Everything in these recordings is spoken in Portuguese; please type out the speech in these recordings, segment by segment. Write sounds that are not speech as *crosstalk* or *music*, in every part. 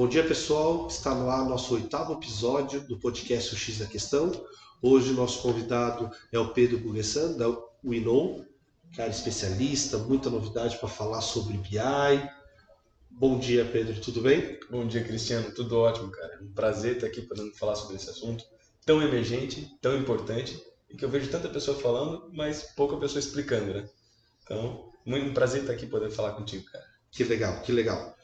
Bom dia, pessoal. Está no ar nosso oitavo episódio do podcast O X da Questão. Hoje, nosso convidado é o Pedro Gugessan, da Winon, cara especialista, muita novidade para falar sobre BI. Bom dia, Pedro, tudo bem? Bom dia, Cristiano, tudo ótimo, cara. Um prazer estar aqui podendo falar sobre esse assunto tão emergente, tão importante e que eu vejo tanta pessoa falando, mas pouca pessoa explicando, né? Então, muito um prazer estar aqui podendo falar contigo, cara. Que legal, que legal.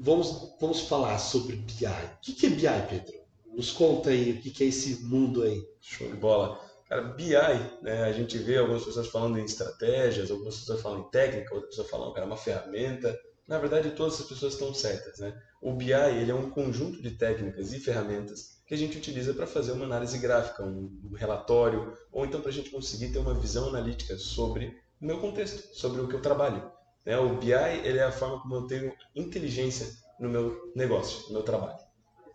Vamos, vamos falar sobre BI. O que é BI, Pedro? Nos conta aí o que é esse mundo aí. Show de bola. Cara, BI, né, a gente vê algumas pessoas falando em estratégias, algumas pessoas falando em técnica, outras pessoas que era uma ferramenta. Na verdade, todas as pessoas estão certas. Né? O BI ele é um conjunto de técnicas e ferramentas que a gente utiliza para fazer uma análise gráfica, um relatório, ou então para a gente conseguir ter uma visão analítica sobre o meu contexto, sobre o que eu trabalho. Né? O BI ele é a forma como eu tenho inteligência no meu negócio, no meu trabalho.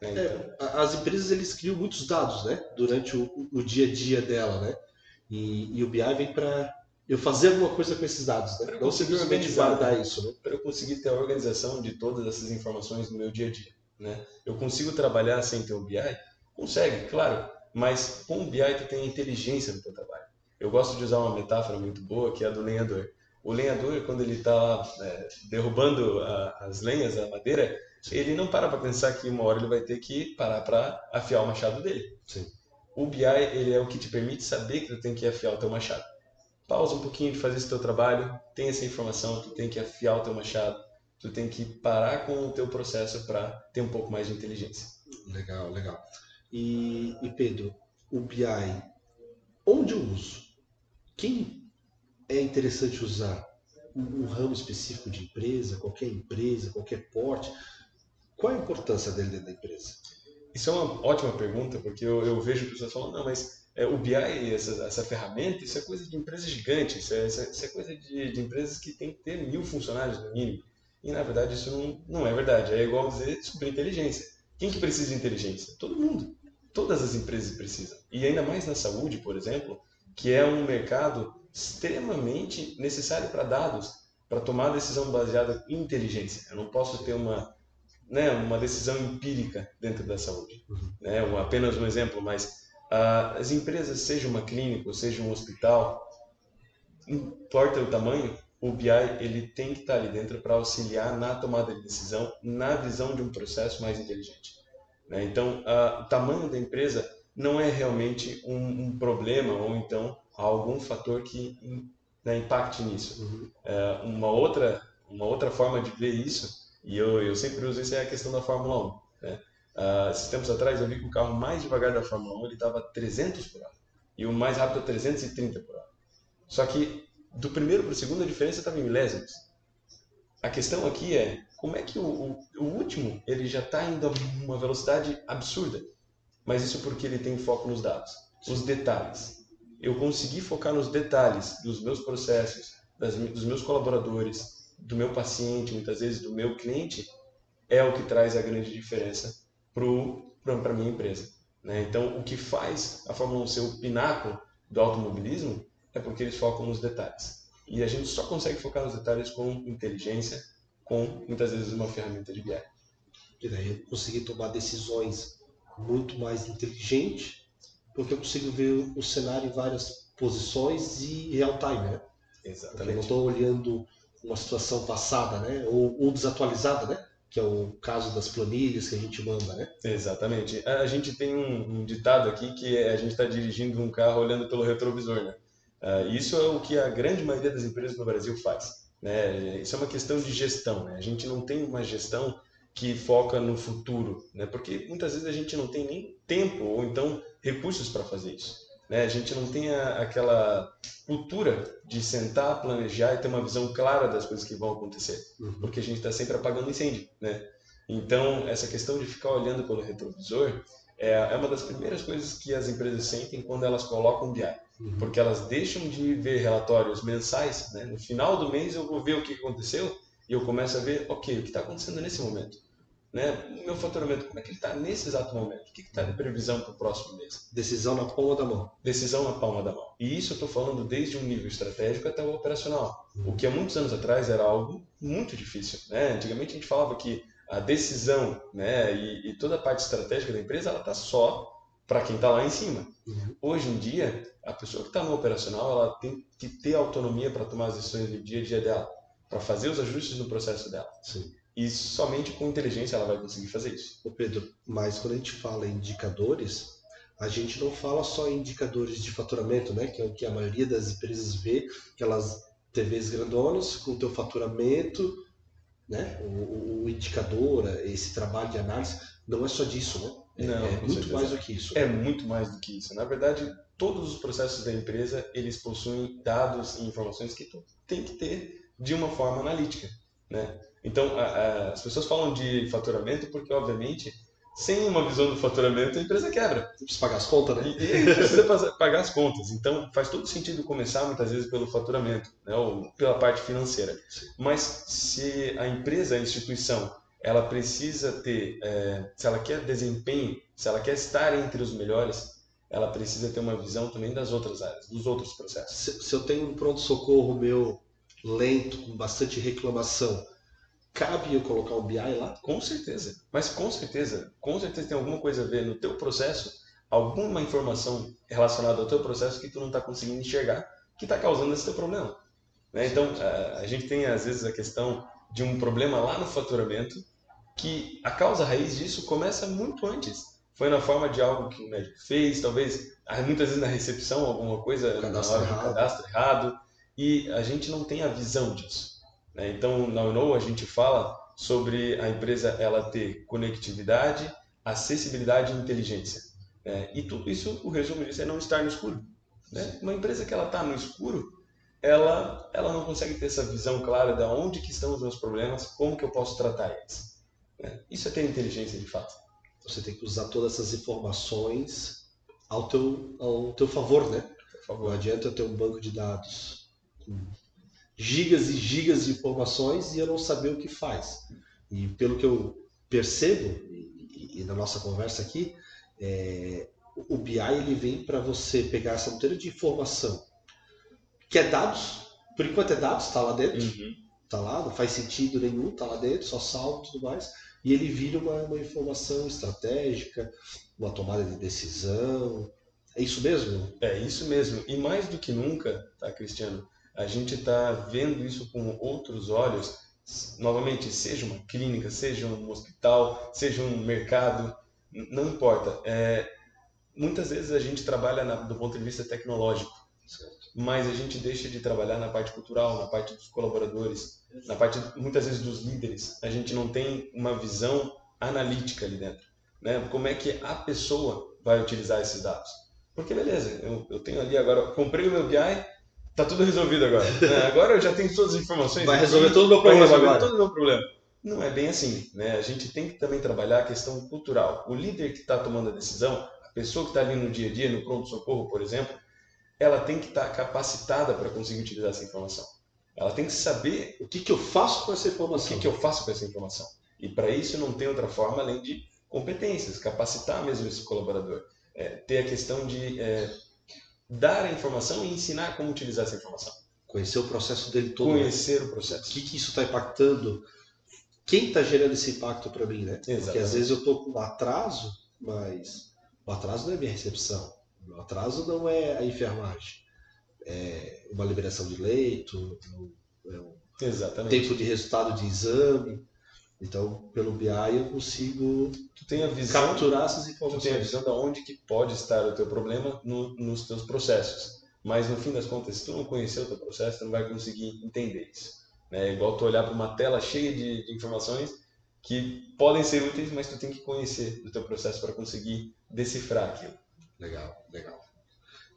Né? Então... É, as empresas eles criam muitos dados, né? Durante o, o dia a dia dela, né? E, e o BI vem para eu fazer alguma coisa com esses dados, né? Não simplesmente guardar isso, né? Para eu conseguir ter a organização de todas essas informações no meu dia a dia, né? Eu consigo trabalhar sem ter o BI? Consegue, claro. Mas com o BI tu tem a inteligência no teu trabalho. Eu gosto de usar uma metáfora muito boa que é a do lenhador. O lenhador, quando ele está é, derrubando a, as lenhas, a madeira, ele não para para pensar que uma hora ele vai ter que parar para afiar o machado dele. Sim. O BI ele é o que te permite saber que tu tem que afiar o teu machado. Pausa um pouquinho de fazer esse teu trabalho, tem essa informação, tu tem que afiar o teu machado, tu tem que parar com o teu processo para ter um pouco mais de inteligência. Legal, legal. E, e Pedro, o BI, onde eu uso? Quem é interessante usar? Um, um ramo específico de empresa, qualquer empresa, qualquer porte? Qual a importância dele dentro da empresa? Isso é uma ótima pergunta, porque eu, eu vejo pessoas falando, não, mas é, o BI, essa, essa, ferramenta, isso é coisa de empresas gigantes, isso é, isso é coisa de, de, empresas que tem que ter mil funcionários no mínimo. E na verdade isso não, não é verdade. É igual dizer sobre inteligência. Quem que precisa de inteligência? Todo mundo. Todas as empresas precisam. E ainda mais na saúde, por exemplo, que é um mercado extremamente necessário para dados, para tomar decisão baseada em inteligência. Eu não posso ter uma, né, uma decisão empírica dentro da saúde. Uhum. Né, apenas um exemplo, mas uh, as empresas, seja uma clínica, ou seja um hospital, importa o tamanho, o BI ele tem que estar ali dentro para auxiliar na tomada de decisão, na visão de um processo mais inteligente. Né? Então, uh, o tamanho da empresa não é realmente um, um problema ou então algum fator que né, impacte nisso. Uhum. Uh, uma outra uma outra forma de ver isso e eu, eu sempre uso isso é a questão da Fórmula 1. Né? Uh, esses tempos atrás eu vi que o carro mais devagar da Fórmula 1 ele estava 300 por hora e o mais rápido 330 por hora. Só que do primeiro para o segundo a diferença estava em milésimos. A questão aqui é como é que o, o, o último ele já está indo a uma velocidade absurda, mas isso porque ele tem foco nos dados, os detalhes. Eu consegui focar nos detalhes dos meus processos, das, dos meus colaboradores, do meu paciente, muitas vezes do meu cliente, é o que traz a grande diferença para a minha empresa. Né? Então, o que faz a Fórmula 1 ser o pináculo do automobilismo é porque eles focam nos detalhes. E a gente só consegue focar nos detalhes com inteligência, com muitas vezes uma ferramenta de BI. E daí eu consegui tomar decisões muito mais inteligentes, porque eu consigo ver o cenário em várias posições e real time, né? Exatamente. Porque eu não estou olhando uma situação passada, né? Ou, ou desatualizada, né? que é o caso das planilhas que a gente manda, né? Exatamente. A gente tem um, um ditado aqui que é, a gente está dirigindo um carro olhando pelo retrovisor, né? Uh, isso é o que a grande maioria das empresas no Brasil faz. Né? Isso é uma questão de gestão. Né? A gente não tem uma gestão que foca no futuro, né? porque muitas vezes a gente não tem nem tempo ou então recursos para fazer isso. Né? A gente não tem a, aquela cultura de sentar, planejar e ter uma visão clara das coisas que vão acontecer, uhum. porque a gente está sempre apagando incêndio. Né? Então, essa questão de ficar olhando pelo retrovisor é, é uma das primeiras coisas que as empresas sentem quando elas colocam BI. Uhum. Porque elas deixam de ver relatórios mensais. Né? No final do mês eu vou ver o que aconteceu e eu começo a ver, ok, o que está acontecendo nesse momento. Né? O meu faturamento, como é que ele está nesse exato momento? O que está de previsão para o próximo mês? Decisão na palma da mão. Decisão na palma da mão. E isso eu estou falando desde um nível estratégico até o operacional. Uhum. O que há muitos anos atrás era algo muito difícil. Né? Antigamente a gente falava que a decisão né, e, e toda a parte estratégica da empresa ela está só para quem está lá em cima. Uhum. Hoje em dia, a pessoa que está no operacional ela tem que ter autonomia para tomar as decisões do dia a dia dela, para fazer os ajustes no processo dela. Sim. E somente com inteligência ela vai conseguir fazer isso. Ô Pedro, mas quando a gente fala em indicadores, a gente não fala só em indicadores de faturamento, né? Que é o que a maioria das empresas vê, aquelas TVs grandonas com o teu faturamento, né? O, o, indicador, esse trabalho de análise, não é só disso, né? É, não, é muito certeza. mais do que isso. É muito mais do que isso. Na verdade, todos os processos da empresa, eles possuem dados e informações que tu tem que ter de uma forma analítica, né? Então, a, a, as pessoas falam de faturamento porque, obviamente, sem uma visão do faturamento, a empresa quebra. Precisa pagar as contas, né? E, e precisa pagar as contas. Então, faz todo sentido começar, muitas vezes, pelo faturamento, né? ou pela parte financeira. Mas se a empresa, a instituição, ela precisa ter, é, se ela quer desempenho, se ela quer estar entre os melhores, ela precisa ter uma visão também das outras áreas, dos outros processos. Se, se eu tenho um pronto-socorro meu lento, com bastante reclamação, cabe eu colocar o BI lá? Com certeza. Mas com certeza, com certeza tem alguma coisa a ver no teu processo, alguma informação relacionada ao teu processo que tu não está conseguindo enxergar, que está causando esse teu problema. Né? Então, a, a, gente tem às vezes a questão de um problema lá no faturamento, que a causa raiz disso começa muito antes. Foi na forma de algo que o médico fez, talvez muitas vezes na recepção, alguma coisa na hora do cadastro errado, e a gente não tem a visão disso. Né? Então, na UNO a gente fala sobre a empresa ela ter conectividade, acessibilidade e inteligência. Né? E tudo isso, o resumo disso é não estar no escuro. Né? Uma empresa que ela está no escuro, ela, ela não consegue ter essa visão clara de onde que estão os meus problemas, como que eu posso tratar eles. Né? Isso é ter inteligência de fato. Você tem que usar todas essas informações ao teu, ao teu favor, né? Favor. Não adianta eu ter um banco de dados com gigas e gigas de informações e eu não saber o que faz. E pelo que eu percebo, e, e na nossa conversa aqui, é, o BI ele vem para você pegar essa monteira de informação, que é dados, por enquanto é dados, está lá dentro, uhum. tá lá, não faz sentido nenhum, está lá dentro, só salto e tudo mais, e ele vira uma, uma informação estratégica, uma tomada de decisão. É isso mesmo? É isso mesmo. E mais do que nunca, tá, Cristiano? A gente está vendo isso com outros olhos, novamente, seja uma clínica, seja um hospital, seja um mercado, não importa. É, muitas vezes a gente trabalha na, do ponto de vista tecnológico, certo. mas a gente deixa de trabalhar na parte cultural, na parte dos colaboradores, na parte, muitas vezes, dos líderes. A gente não tem uma visão analítica ali dentro. Né? Como é que a pessoa vai utilizar esses dados? Porque, beleza, eu, eu tenho ali agora, comprei o meu BI, Tá tudo resolvido agora. Né? *laughs* Agora eu já tenho todas as informações. Vai resolver todo o meu problema agora. todo o meu problema. Não é bem assim. Né? A gente tem que também trabalhar a questão cultural. O líder que está tomando a decisão, a pessoa que está ali no dia a dia, no pronto-socorro, por exemplo, ela tem que estar tá capacitada para conseguir utilizar essa informação. Ela tem que saber o que, que eu faço com essa informação. O que, que eu faço com essa informação. E para isso não tem outra forma além de competências, capacitar mesmo esse colaborador. É, ter a questão de é, dar a informação e ensinar como utilizar essa informação. Conhecer o processo dele todo. Conhecer o processo. O que, que isso está impactando? Quem está gerando esse impacto para mim, né? Exatamente. Porque às vezes eu estou com um atraso, mas o atraso não é minha recepção. O atraso não é a enfermagem. É uma liberação de leito, é um Exatamente. tempo de resultado de exame. Então, pelo BI eu consigo tu tem a visão, capturar essas informações. Tu tem a visão de onde que pode estar o teu problema no, nos teus processos. Mas no fim das contas, se tu não conhecer o teu processo, tu não vai conseguir entender isso. É igual tu olhar para uma tela cheia de, de, informações que podem ser úteis, mas tu tem que conhecer o teu processo para conseguir decifrar aquilo. Legal, legal.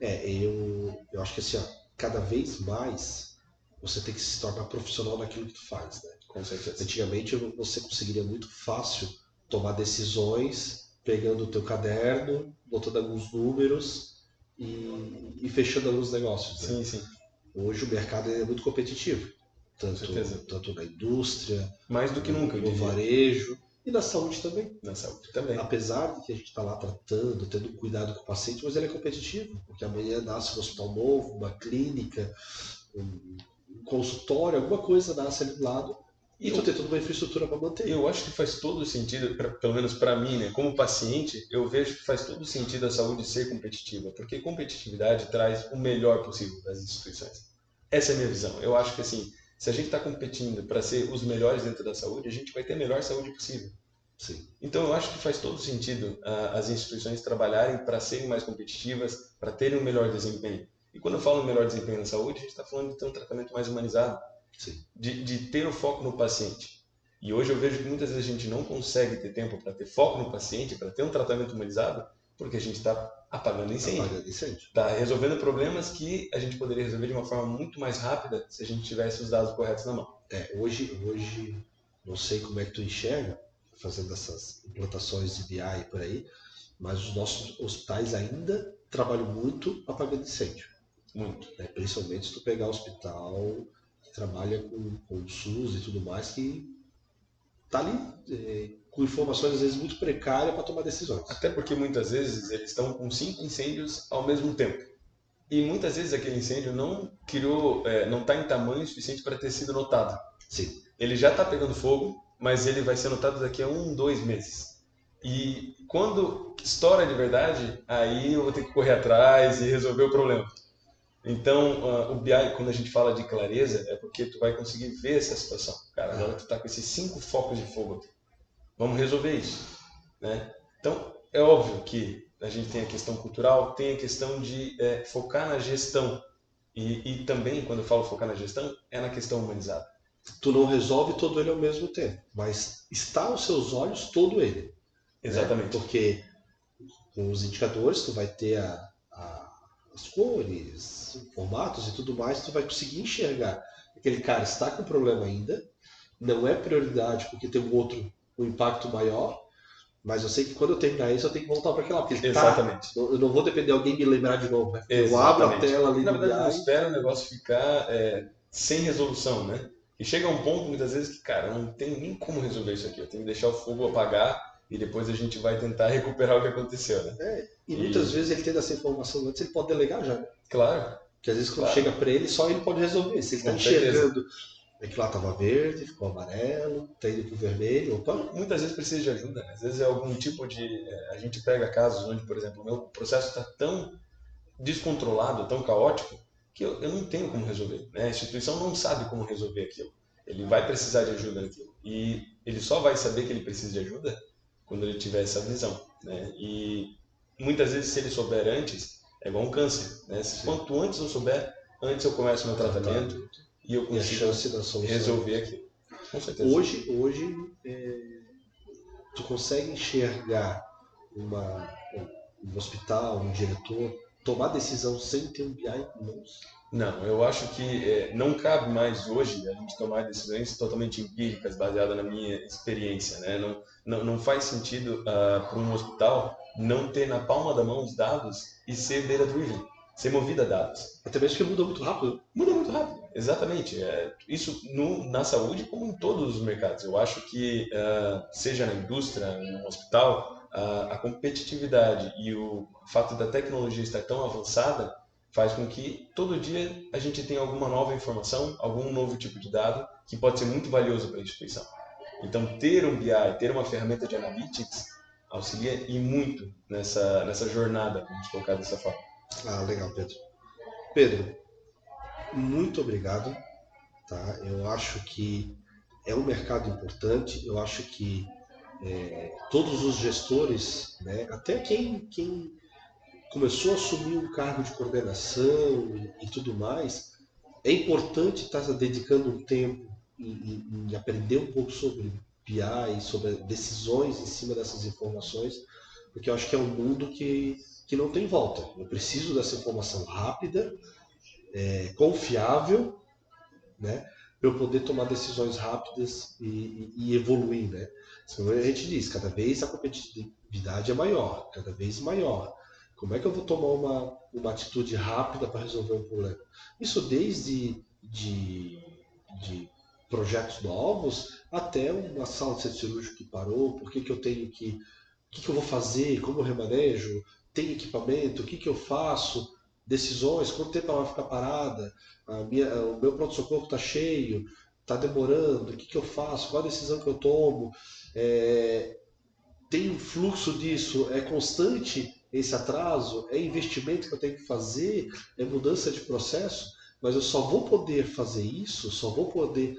É, eu, eu acho que assim, ó, cada vez mais você tem que se tornar profissional naquilo que tu faz, né? Com certeza. Antigamente você conseguiria muito fácil tomar decisões pegando o teu caderno, botando alguns números e, e fechando alguns negócios. Né? Sim, sim. Hoje o mercado é muito competitivo, tanto, tanto na indústria, mais do que nunca, no varejo e na saúde também. Na saúde também. Apesar de que a gente está lá tratando, tendo cuidado com o paciente, mas ele é competitivo, porque amanhã nasce um hospital novo, uma clínica, um consultório, alguma coisa nasce ali do lado E tu tem toda uma infraestrutura para manter. Eu acho que faz todo sentido, pra, pelo menos para mim, né, como paciente, eu vejo que faz todo sentido a saúde ser competitiva, porque competitividade traz o melhor possível das instituições. Essa é a minha visão. Eu acho que assim, se a gente está competindo para ser os melhores dentro da saúde, a gente vai ter a melhor saúde possível. Sim. Então eu acho que faz todo sentido uh, as instituições trabalharem para serem mais competitivas, para terem um melhor desempenho. E quando eu falo melhor desempenho na saúde, a gente está falando de ter um tratamento mais humanizado, de, de, ter o foco no paciente. E hoje eu vejo que muitas vezes a gente não consegue ter tempo para ter foco no paciente, para ter um tratamento humanizado, porque a gente está apagando incêndio. Está resolvendo problemas que a gente poderia resolver de uma forma muito mais rápida se a gente tivesse os dados corretos na mão. É, hoje, hoje, não sei como é que tu enxerga, fazendo essas implantações de BI por aí, mas os nossos hospitais ainda trabalham muito apagando incêndio. Muito. Né? Principalmente se tu pegar o hospital que trabalha com, com o SUS e tudo mais, que está ali é, com informações às vezes muito precárias para tomar decisões. Até porque muitas vezes eles estão com cinco incêndios ao mesmo tempo. E muitas vezes aquele incêndio não criou, é, não está em tamanho suficiente para ter sido notado. Sim. Ele já está pegando fogo, mas ele vai ser notado daqui a um, dois meses. E quando estoura de verdade, aí eu vou ter que correr atrás e resolver o problema. Então, uh, o BI, quando a gente fala de clareza, é porque tu vai conseguir ver essa situação. Cara, agora tu tá com esses cinco focos de fogo aqui. Vamos resolver isso, né? Então, é óbvio que a gente tem a questão cultural, tem a questão de é, focar na gestão. E, e também, quando eu falo focar na gestão, é na questão humanizada. Tu não resolve todo ele ao mesmo tempo, mas está aos seus olhos todo ele. Né? Exatamente. Né? Porque com os indicadores tu vai ter a, a, as cores, formatos e tudo mais, tu vai conseguir enxergar aquele cara está com problema ainda, não é prioridade porque tem um outro um impacto maior, mas eu sei que quando eu terminar isso eu tenho que voltar para aquela, porque tá- Exatamente. Tá, eu não vou depender de alguém me lembrar de novo, né? Eu abro a tela ali Na verdade, não espera o negócio ficar é, sem resolução, né? E chega a um ponto muitas vezes que, cara, não tem nem como resolver isso aqui. Eu tenho que deixar o fogo apagar e depois a gente vai tentar recuperar o que aconteceu, né? É, e, e muitas vezes ele tendo essa informação antes, ele pode delegar já. Né? Claro. Porque às vezes quando claro. chega para ele, só ele pode resolver. Se ele está enxergando é que lá estava verde, ficou amarelo, está indo para o vermelho, opa. Muitas vezes precisa de ajuda, né? às vezes é algum tipo de. É, a gente pega casos onde, por exemplo, o meu processo está tão descontrolado, tão caótico, que eu, eu não tenho como resolver. Né? A instituição não sabe como resolver aquilo. Ele vai precisar de ajuda naquilo. E ele só vai saber que ele precisa de ajuda quando ele tiver essa visão. Né? E muitas vezes, se ele souber antes, é igual um câncer. Né? Quanto antes eu souber, antes eu começo meu tratamento e eu consigo e resolver aquilo. Com certeza. Hoje, hoje é, tu consegue enxergar uma, um hospital, um diretor, tomar decisão sem ter um BI em mãos? Não, eu acho que é, não cabe mais hoje a gente tomar decisões totalmente empíricas, baseadas na minha experiência. Né? Não, não, não faz sentido uh, para um hospital não ter na palma da mão os dados e ser data-driven, ser movido a dados. Até mesmo que muda muito rápido. Muda muito rápido, exatamente. É, isso no, na saúde como em todos os mercados. Eu acho que, uh, seja na indústria, no hospital, uh, a competitividade e o fato da tecnologia estar tão avançada faz com que todo dia a gente tenha alguma nova informação, algum novo tipo de dado que pode ser muito valioso para a instituição. Então, ter um BI, ter uma ferramenta de analytics auxilia e muito nessa, nessa jornada, vamos colocar dessa forma. Ah, legal, Pedro. Pedro, muito obrigado. Tá? Eu acho que é um mercado importante, eu acho que é, todos os gestores, né, até quem, quem começou a assumir um cargo de coordenação e, e tudo mais, é importante estar tá dedicando um tempo em, em, aprender um pouco sobre BI, sobre decisões em cima dessas informações, porque eu acho que é um mundo que, que não tem volta. Eu preciso dessa informação rápida, é, confiável, né, para eu poder tomar decisões rápidas e, e, e evoluir, né. A gente diz, cada vez a competitividade é maior, cada vez maior. Como é que eu vou tomar uma, uma atitude rápida para resolver um problema? Isso desde de, de projetos novos até uma sala de centro cirúrgico que parou, por que, que eu tenho que. O que, que eu vou fazer? Como eu remanejo? Tem equipamento? O que, que eu faço? Decisões, quanto tempo ela vai ficar parada? Minha, o meu pronto-socorro está cheio, está demorando, o que, que eu faço, qual a decisão que eu tomo, é, tem um fluxo disso, é constante esse atraso, é investimento que eu tenho que fazer, é mudança de processo, mas eu só vou poder fazer isso, só vou poder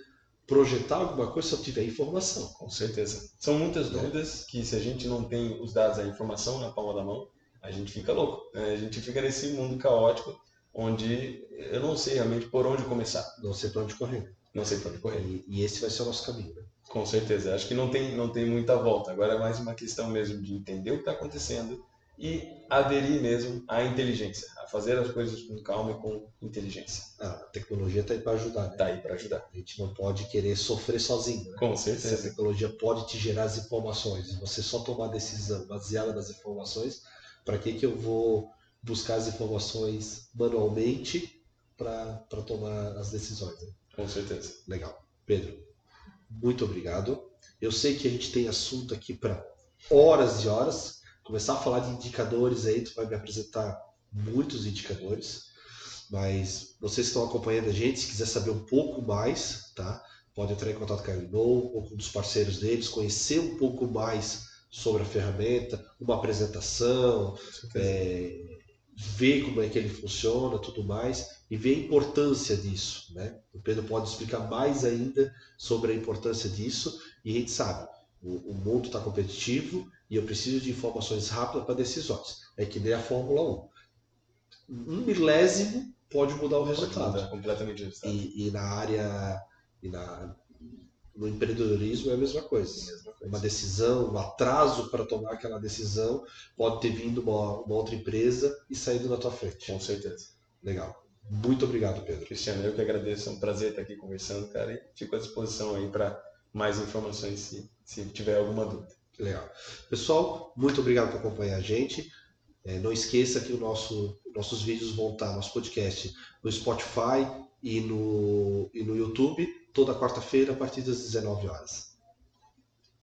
projetar alguma coisa se eu tiver informação. Com certeza. São muitas né? dúvidas que se a gente não tem os dados, a informação na palma da mão, a gente fica louco. Né? A gente fica nesse mundo caótico onde eu não sei realmente por onde começar. Não sei para onde correr. Não sei para onde correr. E, e, esse vai ser o nosso caminho. Né? Com certeza. Acho que não tem, não tem muita volta. Agora é mais uma questão mesmo de entender o que está acontecendo e aderir mesmo à inteligência, fazer as coisas com calma e com inteligência. Ah, a tecnologia está aí para ajudar. Está né? aí para ajudar. A gente não pode querer sofrer sozinho. Né? Com certeza. A tecnologia pode te gerar as informações você só tomar decisão baseada nas informações. Para que, que eu vou buscar as informações manualmente para tomar as decisões? Né? Com certeza. Legal. Pedro, muito obrigado. Eu sei que a gente tem assunto aqui para horas e horas. Começar a falar de indicadores aí, tu vai me apresentar muitos indicadores. Mas vocês que estão acompanhando a gente, se quiser saber um pouco mais, tá? Pode entrar em contato com a Inou ou com um dos parceiros deles, conhecer um pouco mais sobre a ferramenta, uma apresentação, é, ver como é que ele funciona, tudo mais, e ver a importância disso. Né? O Pedro pode explicar mais ainda sobre a importância disso, e a gente sabe, o, o mundo está competitivo e eu preciso de informações rápidas para decisões. É que nem a Fórmula 1. Um milésimo pode mudar o resultado. Mudar completamente o resultado. E, e na área, e na, no empreendedorismo é a mesma coisa. mesma coisa. Uma decisão, um atraso para tomar aquela decisão, pode ter vindo uma, uma outra empresa e saído na tua frente. Com certeza. Legal. Muito obrigado, Pedro. Cristiano, eu que agradeço. É um prazer estar aqui conversando, cara. E fico à disposição aí para mais informações se, se tiver alguma dúvida. Legal. Pessoal, muito obrigado por acompanhar a gente. É, não esqueça que nosso, nossos vídeos vão estar, nosso podcast, no Spotify e no, e no YouTube toda quarta-feira a partir das 19 horas.